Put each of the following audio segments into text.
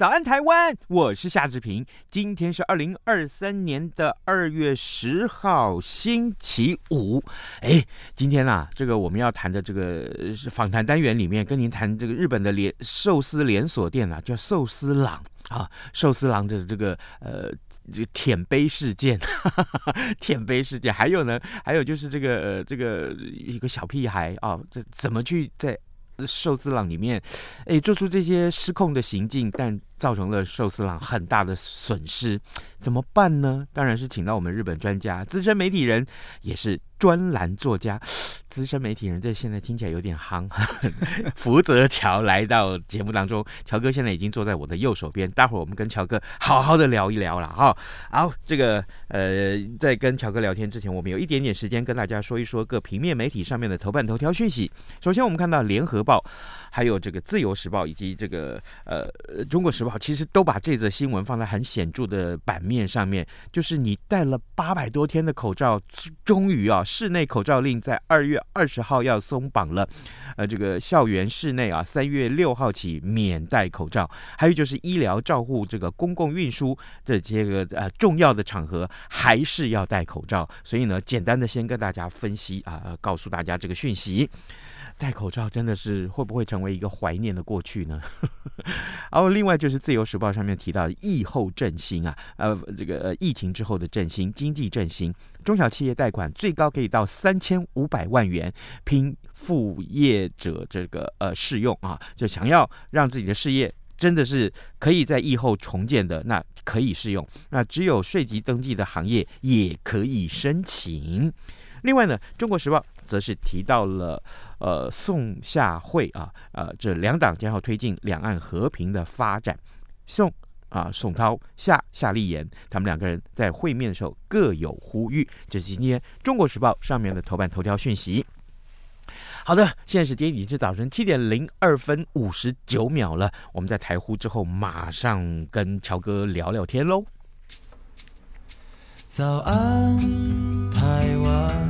早安台湾，我是夏志平。今天是二零二三年的二月十号，星期五。哎，今天啊，这个我们要谈的这个访谈单元里面，跟您谈这个日本的连寿司连锁店啊，叫寿司郎。啊，寿司郎的这个呃，这个舔杯事件，哈哈哈，舔杯事件，还有呢，还有就是这个呃，这个一个小屁孩啊，这怎么去在寿司郎里面，哎，做出这些失控的行径，但造成了寿司郎很大的损失，怎么办呢？当然是请到我们日本专家、资深媒体人，也是专栏作家。资深媒体人，这现在听起来有点夯。福泽乔来到节目当中，乔哥现在已经坐在我的右手边，待会儿我们跟乔哥好好的聊一聊了哈。好，这个呃，在跟乔哥聊天之前，我们有一点点时间跟大家说一说各平面媒体上面的头版头条讯息。首先，我们看到联合报。还有这个《自由时报》以及这个呃《中国时报》，其实都把这则新闻放在很显著的版面上面。就是你戴了八百多天的口罩，终于啊，室内口罩令在二月二十号要松绑了。呃，这个校园室内啊，三月六号起免戴口罩。还有就是医疗照护这个公共运输这些个呃重要的场合，还是要戴口罩。所以呢，简单的先跟大家分析啊，告诉大家这个讯息。戴口罩真的是会不会成为一个怀念的过去呢？然后另外就是《自由时报》上面提到的疫后振兴啊，呃，这个疫情之后的振兴，经济振兴，中小企业贷款最高可以到三千五百万元，拼副业者这个呃适用啊，就想要让自己的事业真的是可以在疫后重建的，那可以适用，那只有税籍登记的行业也可以申请。另外呢，《中国时报》则是提到了。呃，宋夏会啊，呃，这两党将要推进两岸和平的发展。宋啊，宋涛、夏夏立言，他们两个人在会面的时候各有呼吁。这是今天《中国时报》上面的头版头条讯息。好的，现在时间已经是早晨七点零二分五十九秒了。我们在台呼之后，马上跟乔哥聊聊天喽。早安，台湾。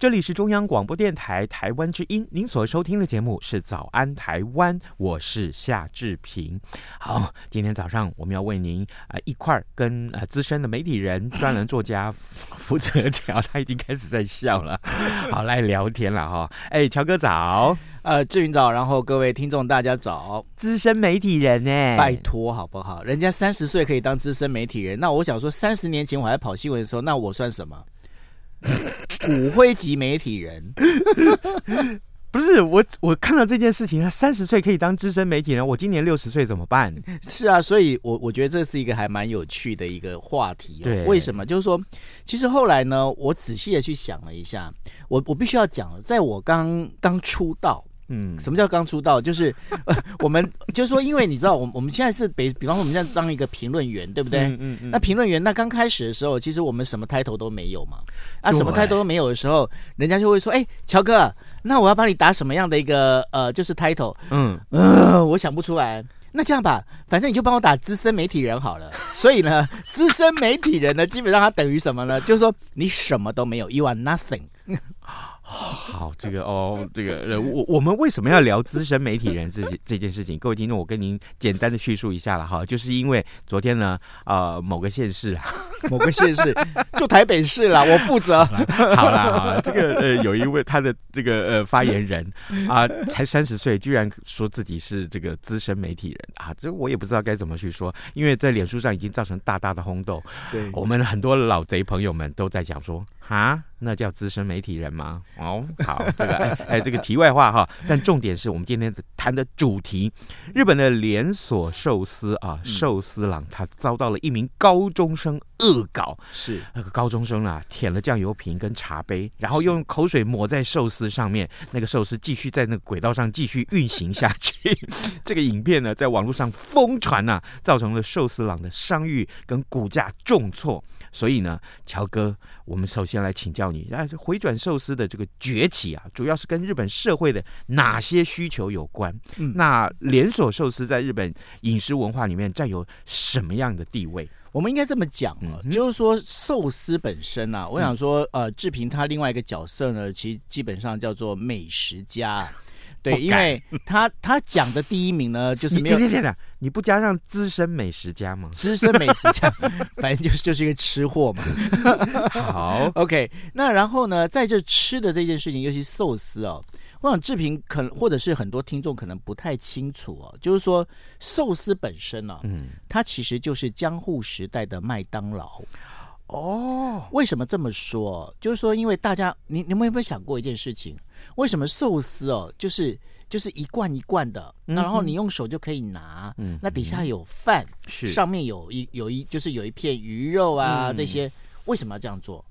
这里是中央广播电台台湾之音，您所收听的节目是《早安台湾》，我是夏志平。好，今天早上我们要为您啊、呃、一块儿跟呃资深的媒体人、专栏作家福泽乔，他已经开始在笑了。好，来聊天了哈。哎，乔哥早，呃，志云早，然后各位听众大家早。资深媒体人呢，拜托好不好？人家三十岁可以当资深媒体人，那我想说，三十年前我还跑新闻的时候，那我算什么？骨灰级媒体人，不是我。我看到这件事情，他三十岁可以当资深媒体人，我今年六十岁怎么办？是啊，所以我我觉得这是一个还蛮有趣的一个话题。对，为什么？就是说，其实后来呢，我仔细的去想了一下，我我必须要讲，在我刚刚出道。嗯，什么叫刚出道？就是，呃、我们就是说，因为你知道，我们我们现在是比，比方说我们现在当一个评论员，对不对？嗯嗯，嗯。那评论员，那刚开始的时候，其实我们什么 title 都没有嘛。啊，什么 title 都没有的时候，人家就会说：“哎，乔哥，那我要帮你打什么样的一个呃，就是 title？” 嗯，呃，我想不出来。那这样吧，反正你就帮我打资深媒体人好了。所以呢，资深媒体人呢，基本上他等于什么呢？就是说你什么都没有，you are nothing。好，这个哦，这个呃，我我们为什么要聊资深媒体人这这件事情？各位听众，我跟您简单的叙述一下了哈，就是因为昨天呢，呃，某个县市，某个县市，就台北市啦，我负责。好啦，好啦，这个呃，有一位他的这个呃发言人 啊、呃，才三十岁，居然说自己是这个资深媒体人啊，这我也不知道该怎么去说，因为在脸书上已经造成大大的轰动。对，我们很多老贼朋友们都在讲说。啊，那叫资深媒体人吗？哦，好，这个哎，哎，这个题外话哈。但重点是我们今天谈的主题，日本的连锁寿司啊，寿司郎他遭到了一名高中生恶搞。是那个高中生啊，舔了酱油瓶跟茶杯，然后用口水抹在寿司上面，那个寿司继续在那个轨道上继续运行下去。这个影片呢，在网络上疯传呐，造成了寿司郎的商誉跟股价重挫。所以呢，乔哥，我们首先。来请教你，哎，回转寿司的这个崛起啊，主要是跟日本社会的哪些需求有关？嗯，那连锁寿司在日本饮食文化里面占有什么样的地位？我们应该这么讲啊，嗯、就是说寿司本身啊，我想说，呃，志平他另外一个角色呢，其实基本上叫做美食家。对，因为 他他讲的第一名呢，就是没有。你不加上资深美食家吗？资深美食家，反正就是就是一个吃货嘛。好，OK。那然后呢，在这吃的这件事情，尤其寿司哦，我想志平可能或者是很多听众可能不太清楚哦，就是说寿司本身呢、哦，嗯，它其实就是江户时代的麦当劳。哦，为什么这么说？就是说，因为大家，你你们有没有想过一件事情？为什么寿司哦，就是就是一罐一罐的，那、嗯、然后你用手就可以拿，嗯，那底下有饭，是上面有一有一就是有一片鱼肉啊、嗯、这些，为什么要这样做？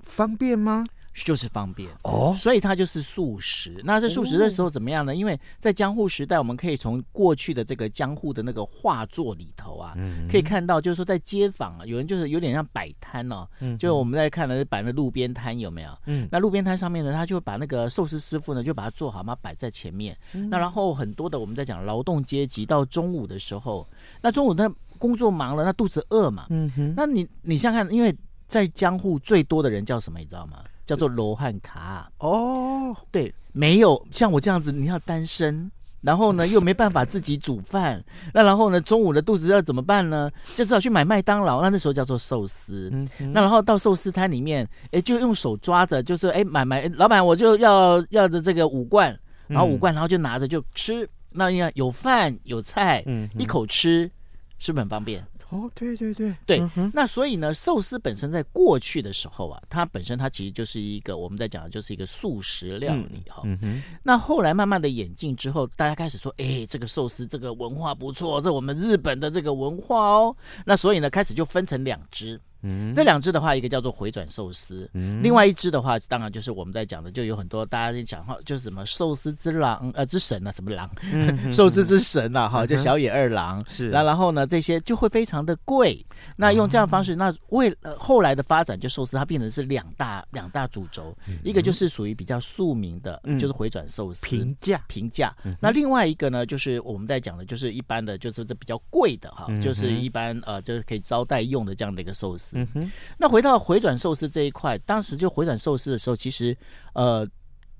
方便吗？就是方便哦，所以它就是素食。那这素食的时候怎么样呢？因为在江户时代，我们可以从过去的这个江户的那个画作里头啊，可以看到，就是说在街坊啊，有人就是有点像摆摊哦，就是我们在看的是摆那路边摊有没有？嗯，那路边摊上面呢，他就把那个寿司师傅呢，就把它做好嘛，摆在前面。那然后很多的我们在讲劳动阶级到中午的时候，那中午他工作忙了，那肚子饿嘛，嗯哼，那你你想想看，因为在江户最多的人叫什么，你知道吗？叫做罗汉卡哦，对，没有像我这样子，你要单身，然后呢又没办法自己煮饭，那然后呢中午的肚子要怎么办呢？就只好去买麦当劳，那那时候叫做寿司，嗯、那然后到寿司摊里面，哎，就用手抓着，就是哎买买，老板我就要要的这个五罐，然后五罐，然后就拿着就吃，那应该有饭有菜，嗯，一口吃，是不是很方便？哦，对对对对，嗯、那所以呢，寿司本身在过去的时候啊，它本身它其实就是一个我们在讲的就是一个素食料理哈。嗯嗯、那后来慢慢的演进之后，大家开始说，哎，这个寿司这个文化不错，这我们日本的这个文化哦。那所以呢，开始就分成两支。嗯，这两只的话，一个叫做回转寿司，嗯，另外一只的话，当然就是我们在讲的，就有很多大家在讲话，就是什么寿司之狼，呃，之神啊，什么狼，嗯、寿司之神啊，哈、嗯，就小野二郎，是，那然后呢，这些就会非常的贵。那用这样的方式，那为呃后来的发展，就寿司它变成是两大两大主轴，嗯、一个就是属于比较庶民的，嗯、就是回转寿司，平价。平价。那另外一个呢，就是我们在讲的，就是一般的，就是这比较贵的哈，嗯、就是一般呃，就是可以招待用的这样的一个寿司。嗯哼，那回到回转寿司这一块，当时就回转寿司的时候，其实呃，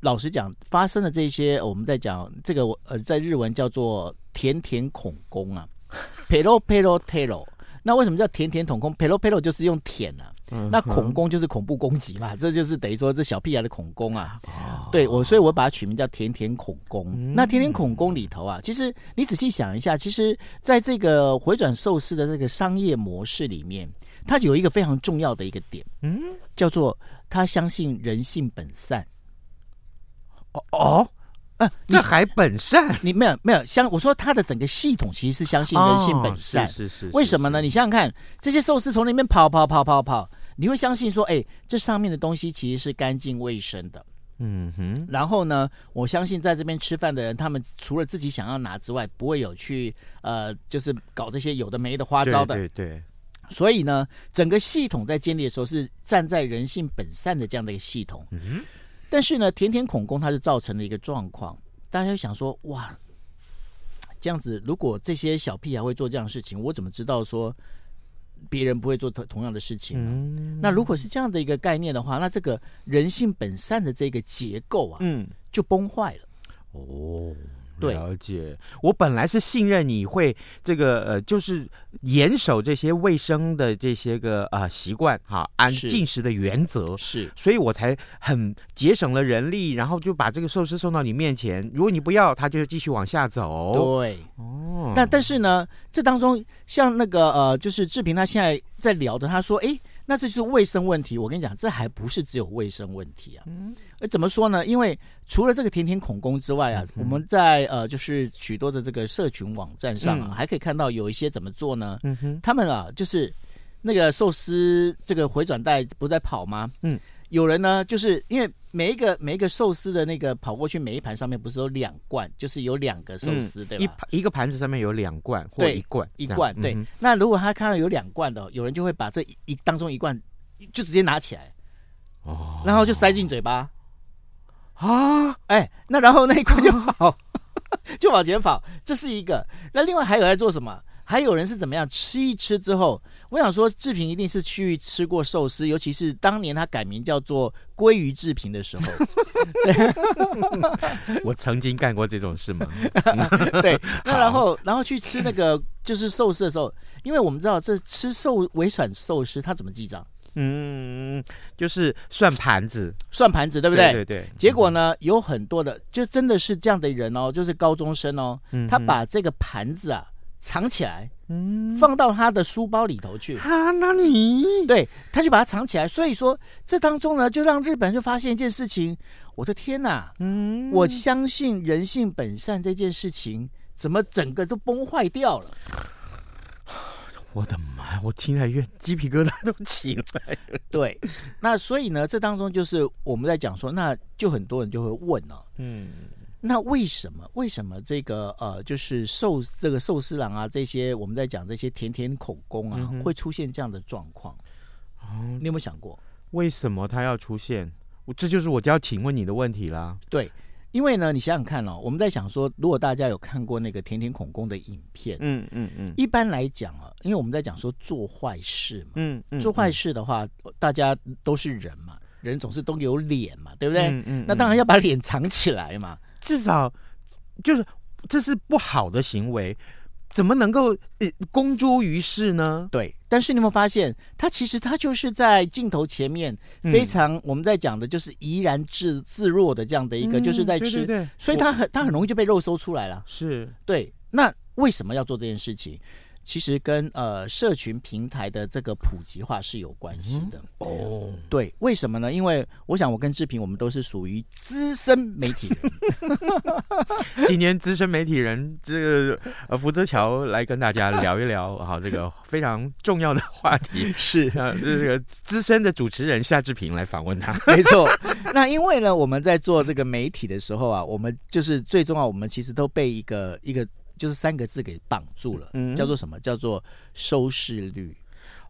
老实讲，发生的这些，我们在讲这个呃，在日文叫做甜甜恐攻啊，pero pero tero。那为什么叫甜甜恐攻？pero pero 就是用舔啊，那恐攻就是恐怖攻击嘛，这就是等于说这小屁孩的恐攻啊。哦、对我，所以我把它取名叫甜甜恐攻。嗯、那甜甜恐攻里头啊，其实你仔细想一下，其实在这个回转寿司的这个商业模式里面。他有一个非常重要的一个点，嗯，叫做他相信人性本善。哦哦，呃、啊，这还本善？你没有没有相？我说他的整个系统其实是相信人性本善。哦、是，是，是是是。为什么呢？你想想看，这些寿司从里面跑跑跑跑跑，你会相信说，哎，这上面的东西其实是干净卫生的。嗯哼。然后呢，我相信在这边吃饭的人，他们除了自己想要拿之外，不会有去呃，就是搞这些有的没的花招的。对，对对。所以呢，整个系统在建立的时候是站在人性本善的这样的一个系统。嗯。但是呢，甜甜恐攻它是造成了一个状况，大家就想说，哇，这样子如果这些小屁孩会做这样的事情，我怎么知道说别人不会做同同样的事情。嗯，那如果是这样的一个概念的话，那这个人性本善的这个结构啊，嗯，就崩坏了。哦。对了解，我本来是信任你会这个呃，就是严守这些卫生的这些个呃习惯哈，按进食的原则是，所以我才很节省了人力，然后就把这个寿司送到你面前。如果你不要，他就继续往下走。对，哦，但但是呢，这当中像那个呃，就是志平他现在在聊的，他说，哎。那这就是卫生问题。我跟你讲，这还不是只有卫生问题啊。嗯，呃，怎么说呢？因为除了这个甜甜恐工之外啊，嗯、我们在呃，就是许多的这个社群网站上啊，嗯、还可以看到有一些怎么做呢？嗯哼，他们啊，就是那个寿司这个回转带不在跑吗？嗯。有人呢，就是因为每一个每一个寿司的那个跑过去，每一盘上面不是有两罐，就是有两个寿司，嗯、对吧？一一个盘子上面有两罐或一罐，一罐。对，嗯、那如果他看到有两罐的，有人就会把这一一当中一罐就直接拿起来，哦，然后就塞进嘴巴，啊，哎，那然后那一罐就跑，哦、就往前跑，这是一个。那另外还有在做什么？还有人是怎么样吃一吃之后，我想说志平一定是去吃过寿司，尤其是当年他改名叫做鲑鱼志平的时候。我曾经干过这种事吗？对，那然后然后去吃那个就是寿司的时候，因为我们知道这吃寿微转寿司他怎么记账？嗯，就是算盘子，算盘子，对不对？对对对。结果呢，有很多的就真的是这样的人哦，就是高中生哦，他把这个盘子啊。藏起来，嗯，放到他的书包里头去啊？那你对，他就把它藏起来。所以说，这当中呢，就让日本人就发现一件事情。我的天哪，嗯，我相信人性本善这件事情，怎么整个都崩坏掉了？我的妈！我听来越鸡皮疙瘩都起来了。对，那所以呢，这当中就是我们在讲说，那就很多人就会问了，嗯。那为什么？为什么这个呃，就是寿这个寿司郎啊，这些我们在讲这些甜甜口工啊，嗯、会出现这样的状况？嗯、你有没有想过，为什么他要出现？我这就是我就要请问你的问题啦。对，因为呢，你想想看哦，我们在想说，如果大家有看过那个甜甜孔工的影片，嗯嗯嗯，一般来讲啊，因为我们在讲说做坏事嘛，嗯，嗯做坏事的话，嗯、大家都是人嘛，人总是都有脸嘛，对不对？嗯嗯，嗯那当然要把脸藏起来嘛。至少，就是这是不好的行为，怎么能够呃公诸于世呢？对，但是你有没有发现，他其实他就是在镜头前面非常、嗯、我们在讲的就是怡然自自若的这样的一个，嗯、就是在吃，对对对，所以他很他很容易就被肉搜出来了。是对，那为什么要做这件事情？其实跟呃社群平台的这个普及化是有关系的、嗯、哦。对，为什么呢？因为我想我跟志平我们都是属于资深媒体人。今天资深媒体人这个呃福泽桥来跟大家聊一聊哈，这个非常重要的话题 是啊，这个资深的主持人夏志平来访问他。没错。那因为呢，我们在做这个媒体的时候啊，我们就是最重要，我们其实都被一个一个。就是三个字给绑住了，嗯，叫做什么？叫做收视率。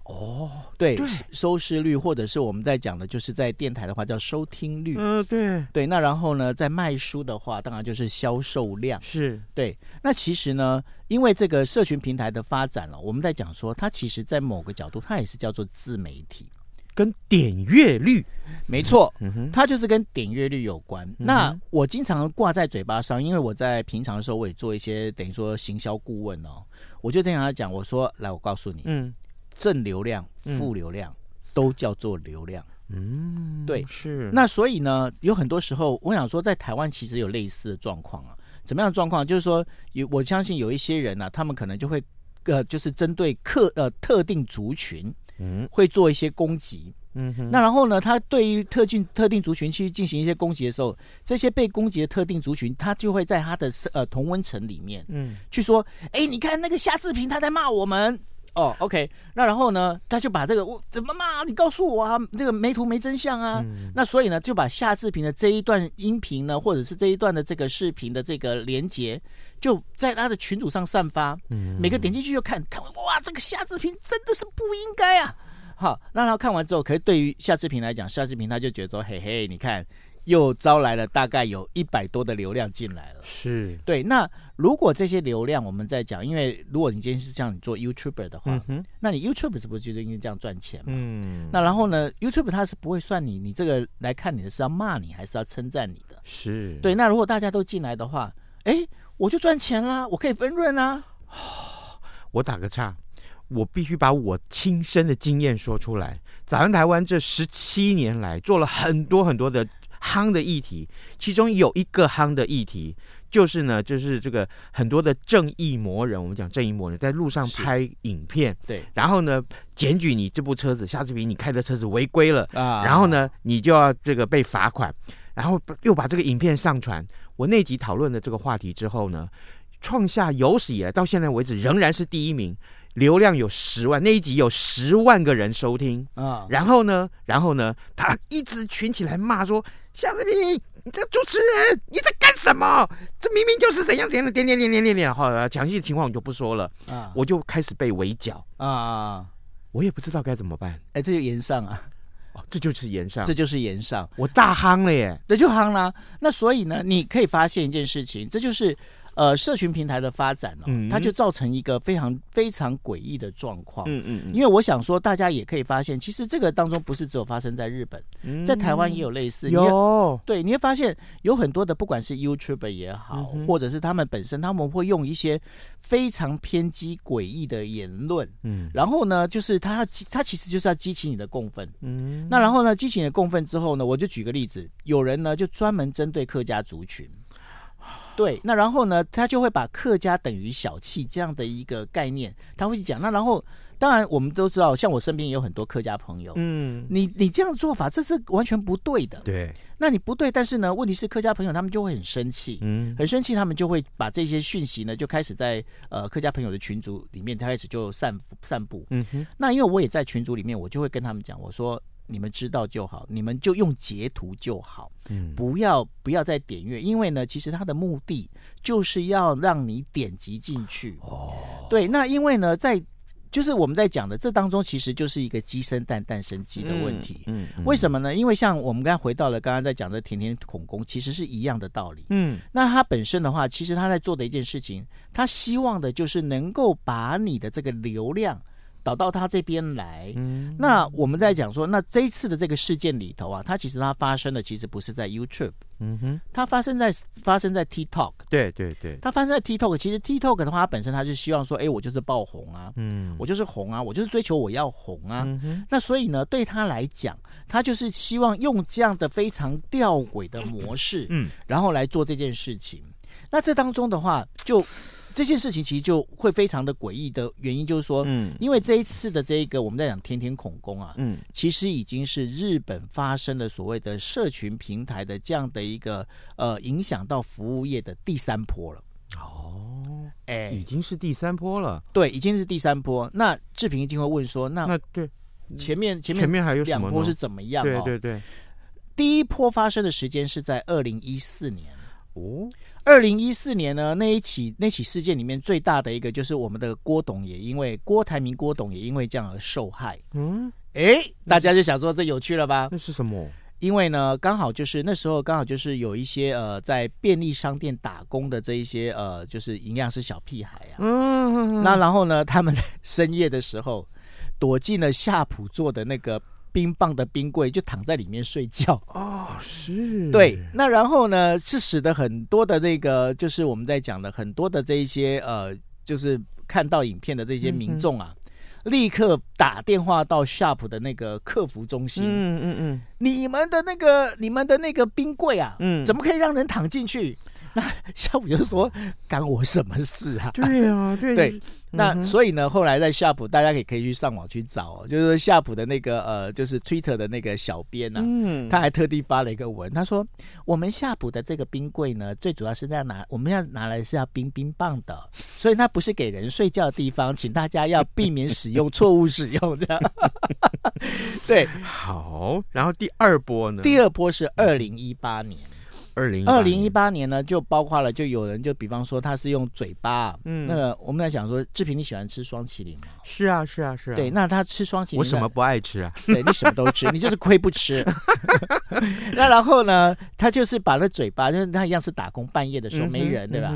哦，对，对收视率，或者是我们在讲的，就是在电台的话叫收听率。嗯，对，对。那然后呢，在卖书的话，当然就是销售量。是对。那其实呢，因为这个社群平台的发展了，我们在讲说，它其实在某个角度，它也是叫做自媒体。跟点阅率，没错，它就是跟点阅率有关。嗯、那我经常挂在嘴巴上，因为我在平常的时候，我也做一些等于说行销顾问哦。我就这样讲，我说来，我告诉你，嗯，正流量、负流量、嗯、都叫做流量。嗯，对，是。那所以呢，有很多时候，我想说，在台湾其实有类似的状况啊。怎么样的状况？就是说，有我相信有一些人呢、啊，他们可能就会呃，就是针对客呃特定族群。嗯，会做一些攻击，嗯哼，那然后呢，他对于特定特定族群去进行一些攻击的时候，这些被攻击的特定族群，他就会在他的呃同温层里面，嗯，去说，哎，你看那个夏志平他在骂我们，哦，OK，那然后呢，他就把这个我怎么嘛？你告诉我啊，这个没图没真相啊，嗯、那所以呢，就把夏志平的这一段音频呢，或者是这一段的这个视频的这个连接，就在他的群组上散发，嗯，每个点进去就看看，哇，这个夏志平真的是不应该啊！好，那他看完之后，可是对于夏志平来讲，夏志平他就觉得说，嘿嘿，你看又招来了大概有一百多的流量进来了。是对，那如果这些流量我们在讲，因为如果你今天是这样你做 YouTuber 的话，嗯、那你 YouTube 是不是就应该这样赚钱嘛？嗯，那然后呢，YouTube 它是不会算你，你这个来看你的是要骂你还是要称赞你的？是对。那如果大家都进来的话，哎，我就赚钱啦，我可以分润啊。我打个岔，我必须把我亲身的经验说出来。早安台湾这十七年来做了很多很多的夯的议题，其中有一个夯的议题就是呢，就是这个很多的正义魔人，我们讲正义魔人在路上拍影片，对，然后呢检举你这部车子，夏志平你开的车子违规了啊，然后呢你就要这个被罚款，然后又把这个影片上传。我那集讨论的这个话题之后呢，创下有史以来到现在为止仍然是第一名。流量有十万，那一集有十万个人收听啊。然后呢，然后呢，他一直群起来骂说：“夏志平，你这个主持人你在干什么？这明明就是怎样怎样的点点点点点点。”好，详细的情况我就不说了啊。我就开始被围剿啊，我也不知道该怎么办。哎，这就延上啊，哦，这就是延上，这就是延上，我大夯了耶，那就夯了。那所以呢，你可以发现一件事情，这就是。呃，社群平台的发展呢、它就造成一个非常非常诡异的状况。嗯嗯嗯，因为我想说，大家也可以发现，其实这个当中不是只有发生在日本，嗯、在台湾也有类似。有对，你会发现有很多的，不管是 YouTuber 也好，嗯、或者是他们本身，他们会用一些非常偏激诡异的言论。嗯，然后呢，就是他他其实就是要激起你的共愤。嗯，那然后呢，激起你的共愤之后呢，我就举个例子，有人呢就专门针对客家族群。对，那然后呢，他就会把客家等于小气这样的一个概念，他会去讲。那然后，当然我们都知道，像我身边也有很多客家朋友，嗯，你你这样做法，这是完全不对的。对，那你不对，但是呢，问题是客家朋友他们就会很生气，嗯，很生气，他们就会把这些讯息呢，就开始在呃客家朋友的群组里面，他开始就散散布。嗯哼，那因为我也在群组里面，我就会跟他们讲，我说。你们知道就好，你们就用截图就好，嗯，不要不要再点阅，因为呢，其实它的目的就是要让你点击进去。哦，对，那因为呢，在就是我们在讲的这当中，其实就是一个鸡生蛋，蛋生鸡的问题。嗯，嗯，为什么呢？因为像我们刚才回到了刚刚在讲的甜甜孔工，其实是一样的道理。嗯，那他本身的话，其实他在做的一件事情，他希望的就是能够把你的这个流量。导到他这边来，嗯，那我们在讲说，那这一次的这个事件里头啊，它其实它发生的其实不是在 YouTube，嗯哼，它发生在发生在 TikTok，对对对，它发生在 TikTok，其实 TikTok 的话，它本身它是希望说，哎，我就是爆红啊，嗯，我就是红啊，我就是追求我要红啊，嗯，那所以呢，对他来讲，他就是希望用这样的非常吊诡的模式，嗯，然后来做这件事情，那这当中的话就。这件事情其实就会非常的诡异的原因，就是说，嗯，因为这一次的这个我们在讲天天恐攻啊，嗯，其实已经是日本发生的所谓的社群平台的这样的一个呃影响到服务业的第三波了。哦，哎，已经是第三波了。对，已经是第三波。那志平一定会问说，那那对前面前面前面还有两波是怎么样？对对对，第一波发生的时间是在二零一四年。哦。二零一四年呢，那一起那起事件里面最大的一个就是我们的郭董也因为郭台铭郭董也因为这样而受害。嗯，哎，大家就想说这有趣了吧？那是什么？因为呢，刚好就是那时候刚好就是有一些呃在便利商店打工的这一些呃就是营养师小屁孩啊。嗯，那然后呢，他们深夜的时候躲进了夏普做的那个。冰棒的冰柜就躺在里面睡觉哦，是对。那然后呢，是使得很多的这个，就是我们在讲的很多的这一些呃，就是看到影片的这些民众啊，嗯、立刻打电话到 Sharp 的那个客服中心。嗯嗯嗯，你们的那个你们的那个冰柜啊，嗯，怎么可以让人躺进去？那夏普就说：“干我什么事啊？”对啊，对对。那所以呢，后来在夏普，大家可以可以去上网去找，哦就是说夏普的那个呃，就是 Twitter 的那个小编啊，嗯，他还特地发了一个文，他说：“我们夏普的这个冰柜呢，最主要是在拿，我们要拿来是要冰冰棒的，所以它不是给人睡觉的地方，请大家要避免使用，错误使用这样。”对，好。然后第二波呢？第二波是二零一八年。二零二零一八年呢，就包括了，就有人就比方说他是用嘴巴，嗯，那个我们在讲说，志平你喜欢吃双淇淋吗？是啊，是啊，是啊。对，那他吃双淇淋，我什么不爱吃啊？对，你什么都吃，你就是亏不吃。那然后呢，他就是把那嘴巴，就是他一样是打工半夜的时候没人，对吧？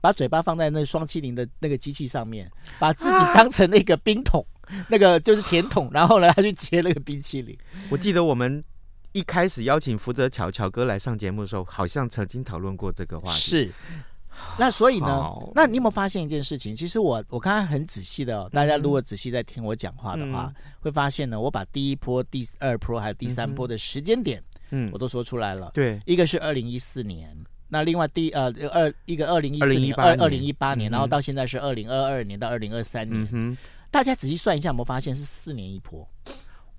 把嘴巴放在那双淇淋的那个机器上面，把自己当成那个冰桶，那个就是甜筒，然后呢，他去切那个冰淇淋。我记得我们。一开始邀请福泽乔乔哥来上节目的时候，好像曾经讨论过这个话题。是，那所以呢，那你有没有发现一件事情？其实我我刚刚很仔细的、哦，大家如果仔细在听我讲话的话，嗯、会发现呢，我把第一波、第二波还有第三波的时间点，嗯，我都说出来了。对，一个是二零一四年，那另外第呃二一个二零一四年二二零一八年，然后到现在是二零二二年到二零二三年，嗯、大家仔细算一下，有没有发现是四年一波？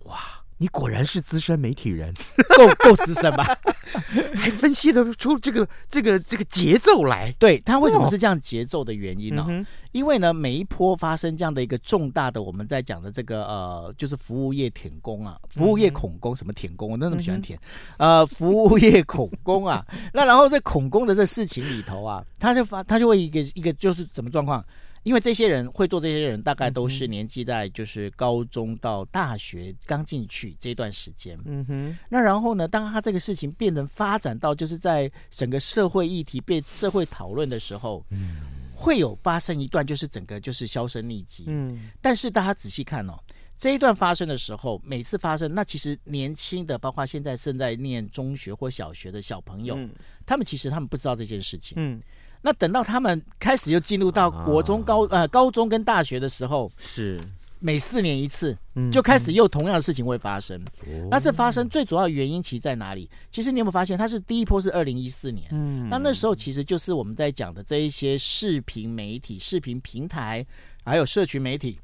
哇！你果然是资深媒体人，够够资深吧？还分析得出这个这个这个节奏来。对，他为什么是这样节奏的原因呢？哦嗯、因为呢，每一波发生这样的一个重大的，我们在讲的这个呃，就是服务业舔工啊，服务业恐工，什么舔工？我都那么喜欢舔。嗯、呃，服务业恐工啊，那然后在恐工的这事情里头啊，他就发，他就会一个一个就是怎么状况？因为这些人会做这些人，大概都是年纪在就是高中到大学刚进去这段时间。嗯哼。那然后呢，当他这个事情变成发展到就是在整个社会议题被社会讨论的时候，嗯，会有发生一段就是整个就是销声匿迹。嗯。但是大家仔细看哦，这一段发生的时候，每次发生，那其实年轻的，包括现在正在念中学或小学的小朋友，嗯，他们其实他们不知道这件事情。嗯。那等到他们开始又进入到国中、高呃高中跟大学的时候，是每四年一次，就开始又同样的事情会发生。那是发生最主要的原因其实在哪里？其实你有没有发现，它是第一波是二零一四年，嗯，那那时候其实就是我们在讲的这一些视频媒体、视频平台还有社群媒体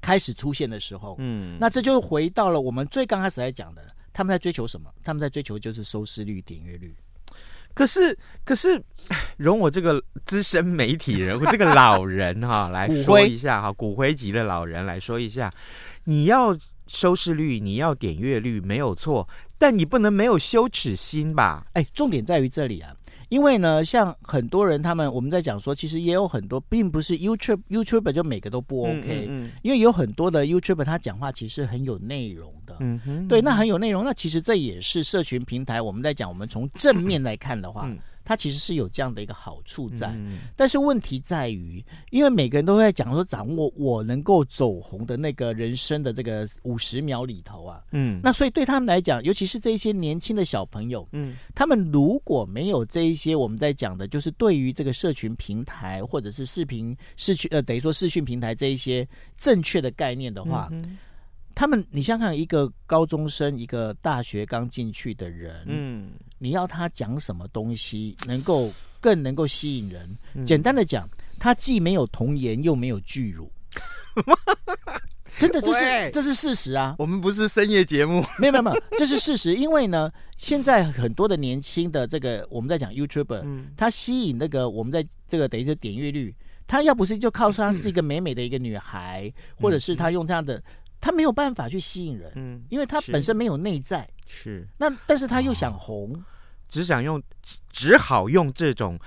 开始出现的时候，嗯，那这就回到了我们最刚开始在讲的，他们在追求什么？他们在追求就是收视率、点阅率。可是，可是，容我这个资深媒体人，我这个老人哈、啊、来说一下哈，骨灰级的老人来说一下，你要收视率，你要点阅率没有错，但你不能没有羞耻心吧？哎，重点在于这里啊。因为呢，像很多人，他们我们在讲说，其实也有很多，并不是 YouTube YouTuber 就每个都不 OK，嗯嗯嗯，因为有很多的 YouTuber 他讲话其实很有内容的，嗯哼，对，那很有内容，那其实这也是社群平台，我们在讲，我们从正面来看的话。嗯它其实是有这样的一个好处在，嗯、但是问题在于，因为每个人都在讲说掌握我能够走红的那个人生的这个五十秒里头啊，嗯，那所以对他们来讲，尤其是这一些年轻的小朋友，嗯，他们如果没有这一些我们在讲的，就是对于这个社群平台或者是视频视讯呃，等于说视讯平台这一些正确的概念的话。嗯他们，你想想看，一个高中生，一个大学刚进去的人，嗯，你要他讲什么东西能够更能够吸引人？嗯、简单的讲，他既没有童颜，又没有巨乳，真的这是这是事实啊！我们不是深夜节目，没有没有没有，这是事实。因为呢，现在很多的年轻的这个我们在讲 YouTuber，嗯，他吸引那个我们在这个等于是点阅率，他要不是就靠说他是一个美美的一个女孩，嗯、或者是他用这样的。他没有办法去吸引人，嗯，因为他本身没有内在，是。那，但是他又想红，哦、只想用。只好用这种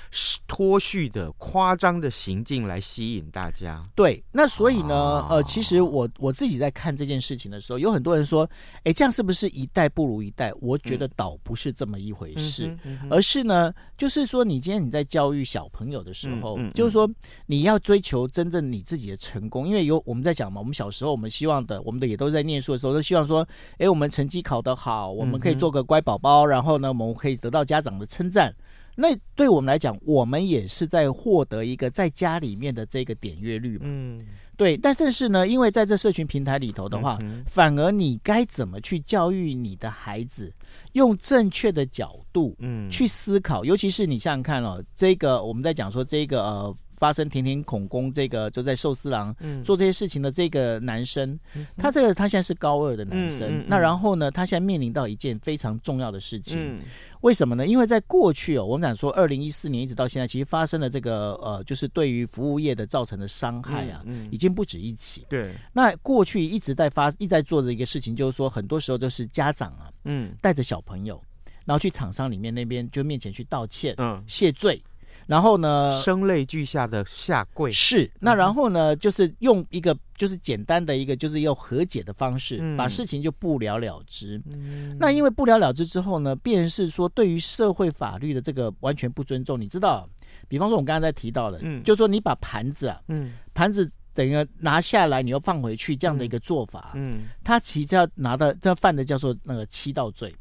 脱序的夸张的行径来吸引大家。对，那所以呢，哦、呃，其实我我自己在看这件事情的时候，有很多人说，哎，这样是不是一代不如一代？我觉得倒不是这么一回事，嗯嗯嗯、而是呢，就是说，你今天你在教育小朋友的时候，就是说你要追求真正你自己的成功，因为有我们在讲嘛，我们小时候我们希望的，我们的也都在念书的时候都希望说，哎，我们成绩考得好，我们可以做个乖宝宝，嗯、然后呢，我们可以得到家长的称赞。那对我们来讲，我们也是在获得一个在家里面的这个点阅率嘛。嗯，对。但是是呢，因为在这社群平台里头的话，嗯、反而你该怎么去教育你的孩子，用正确的角度，嗯，去思考。嗯、尤其是你想想看哦，这个我们在讲说这个呃。发生甜甜恐攻，这个就在寿司郎做这些事情的这个男生，嗯、他这个他现在是高二的男生，那然后呢，他现在面临到一件非常重要的事情，嗯、为什么呢？因为在过去哦，我们讲说二零一四年一直到现在，其实发生了这个呃，就是对于服务业的造成的伤害啊，已经不止一起。对，那过去一直在发一直在做的一个事情，就是说很多时候就是家长啊，嗯，带着小朋友。然后去厂商里面那边就面前去道歉，嗯，谢罪。然后呢，声泪俱下的下跪。是那，然后呢，就是用一个就是简单的一个就是要和解的方式，嗯、把事情就不了了之。嗯、那因为不了了之之后呢，便是说对于社会法律的这个完全不尊重。你知道，比方说我们刚才在提到的，嗯，就是说你把盘子啊，嗯，盘子等于拿下来，你又放回去这样的一个做法，嗯，他其实要拿的他犯的叫做那个欺盗罪。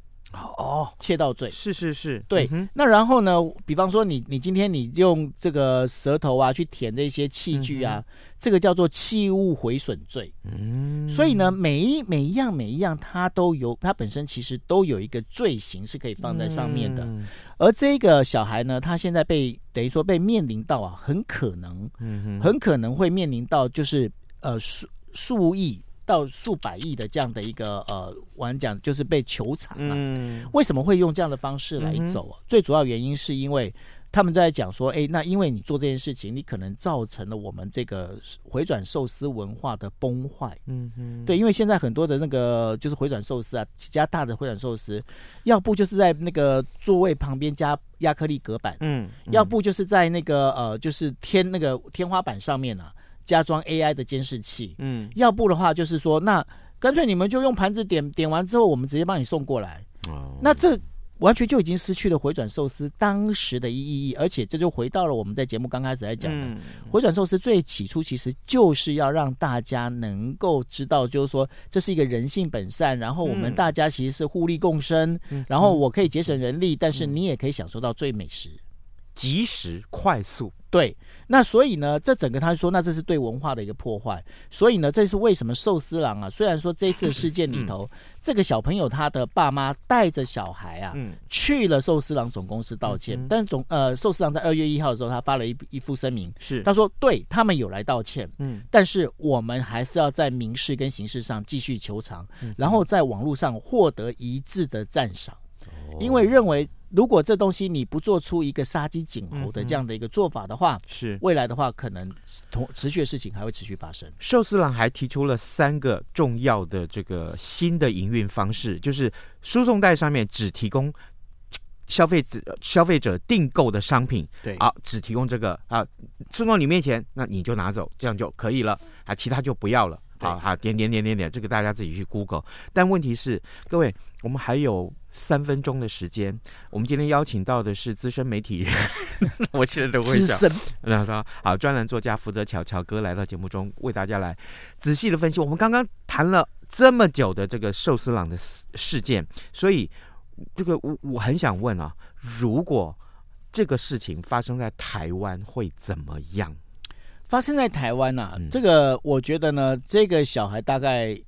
哦，窃盗罪是是是，对。嗯、那然后呢？比方说你，你你今天你用这个舌头啊去舔这些器具啊，嗯、这个叫做器物毁损罪。嗯，所以呢，每一每一样每一样，它都有它本身其实都有一个罪行是可以放在上面的。嗯、而这个小孩呢，他现在被等于说被面临到啊，很可能，嗯哼，很可能会面临到就是呃数数亿。到数百亿的这样的一个呃，我讲就是被求偿啊。嗯，为什么会用这样的方式来走啊？嗯、最主要原因是因为他们在讲说，哎，那因为你做这件事情，你可能造成了我们这个回转寿司文化的崩坏。嗯哼，对，因为现在很多的那个就是回转寿司啊，几家大的回转寿司，要不就是在那个座位旁边加亚克力隔板，嗯，嗯要不就是在那个呃，就是天那个天花板上面啊。加装 AI 的监视器，嗯，要不的话就是说，那干脆你们就用盘子点点完之后，我们直接帮你送过来。哦，那这完全就已经失去了回转寿司当时的意义，而且这就回到了我们在节目刚开始在讲的，嗯，回转寿司最起初其实就是要让大家能够知道，就是说这是一个人性本善，然后我们大家其实是互利共生，嗯，然后我可以节省人力，但是你也可以享受到最美食。及时快速，对，那所以呢，这整个他说，那这是对文化的一个破坏。所以呢，这是为什么寿司郎啊？虽然说这次的事件里头，嗯、这个小朋友他的爸妈带着小孩啊，嗯、去了寿司郎总公司道歉，嗯、但是总呃寿司郎在二月一号的时候，他发了一一副声明，是。他说对他们有来道歉，嗯，但是我们还是要在民事跟刑事上继续求偿，嗯、然后在网络上获得一致的赞赏，哦、因为认为。如果这东西你不做出一个杀鸡儆猴的这样的一个做法的话，是、嗯、未来的话，可能同持续的事情还会持续发生。寿司郎还提出了三个重要的这个新的营运方式，就是输送带上面只提供消费者消费者订购的商品，对，啊，只提供这个啊，送到你面前，那你就拿走，这样就可以了啊，其他就不要了。好好，点点点点点，这个大家自己去 Google。但问题是，各位，我们还有。三分钟的时间，我们今天邀请到的是资深媒体人，我现在都会想，那他好，专栏作家福泽乔乔哥来到节目中，为大家来仔细的分析。我们刚刚谈了这么久的这个寿司郎的事件，所以这个我我很想问啊，如果这个事情发生在台湾会怎么样？发生在台湾啊，嗯、这个我觉得呢，这个小孩大概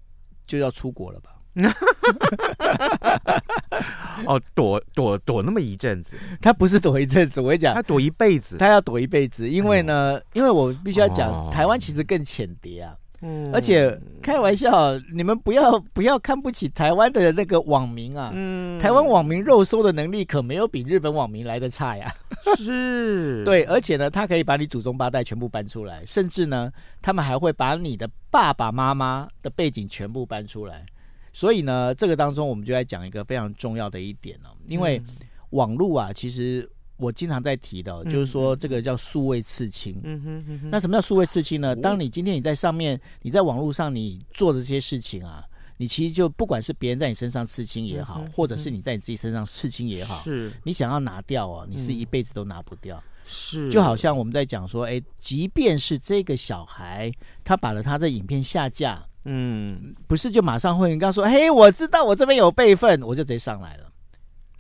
就要出国了吧。哦，躲躲躲那么一阵子，他不是躲一阵子，我跟你讲，他躲一辈子，他要躲一辈子，因为呢，嗯、因为我必须要讲，哦、台湾其实更浅碟啊，嗯，而且开玩笑，你们不要不要看不起台湾的那个网民啊，嗯，台湾网民肉搜的能力可没有比日本网民来的差呀，是，对，而且呢，他可以把你祖宗八代全部搬出来，甚至呢，他们还会把你的爸爸妈妈的背景全部搬出来。所以呢，这个当中我们就来讲一个非常重要的一点哦，因为网络啊，其实我经常在提的，就是说这个叫数位刺青。嗯哼嗯哼。那什么叫数位刺青呢？当你今天你在上面，你在网络上你做这些事情啊，你其实就不管是别人在你身上刺青也好，或者是你在你自己身上刺青也好，是你想要拿掉哦，你是一辈子都拿不掉。是，就好像我们在讲说，哎，即便是这个小孩他把了他的影片下架。嗯，不是就马上会，人家说，嘿，我知道我这边有备份，我就直接上来了。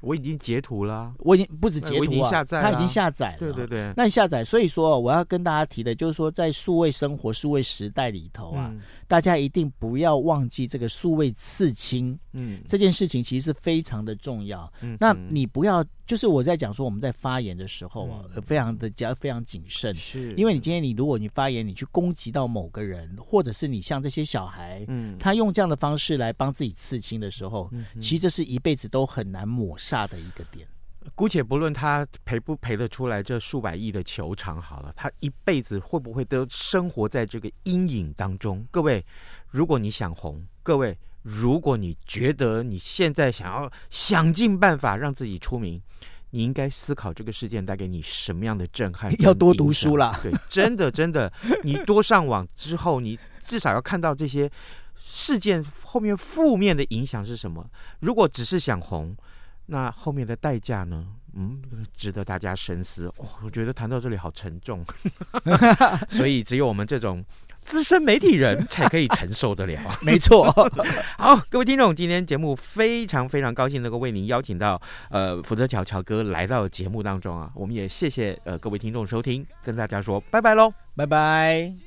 我已经截图了，我已经不止截图啊，我已经下载，他已经下载了。对对对，那你下载，所以说我要跟大家提的，就是说在数位生活、数位时代里头啊。嗯。大家一定不要忘记这个数位刺青，嗯，这件事情其实是非常的重要。嗯，那你不要，就是我在讲说我们在发言的时候啊，嗯、非常的加非常谨慎，是。因为你今天你如果你发言，你去攻击到某个人，或者是你像这些小孩，嗯，他用这样的方式来帮自己刺青的时候，嗯、其实这是一辈子都很难抹煞的一个点。姑且不论他赔不赔得出来这数百亿的球场好了，他一辈子会不会都生活在这个阴影当中？各位，如果你想红，各位。如果你觉得你现在想要想尽办法让自己出名，你应该思考这个事件带给你什么样的震撼。要多读书啦，对，真的真的，你多上网之后，你至少要看到这些事件后面负面的影响是什么。如果只是想红，那后面的代价呢？嗯，值得大家深思。哦，我觉得谈到这里好沉重，所以只有我们这种资深媒体人才可以承受得了。没错。好，各位听众，今天节目非常非常高兴能够为您邀请到呃福泽乔乔哥来到节目当中啊，我们也谢谢呃各位听众收听，跟大家说拜拜喽，拜拜。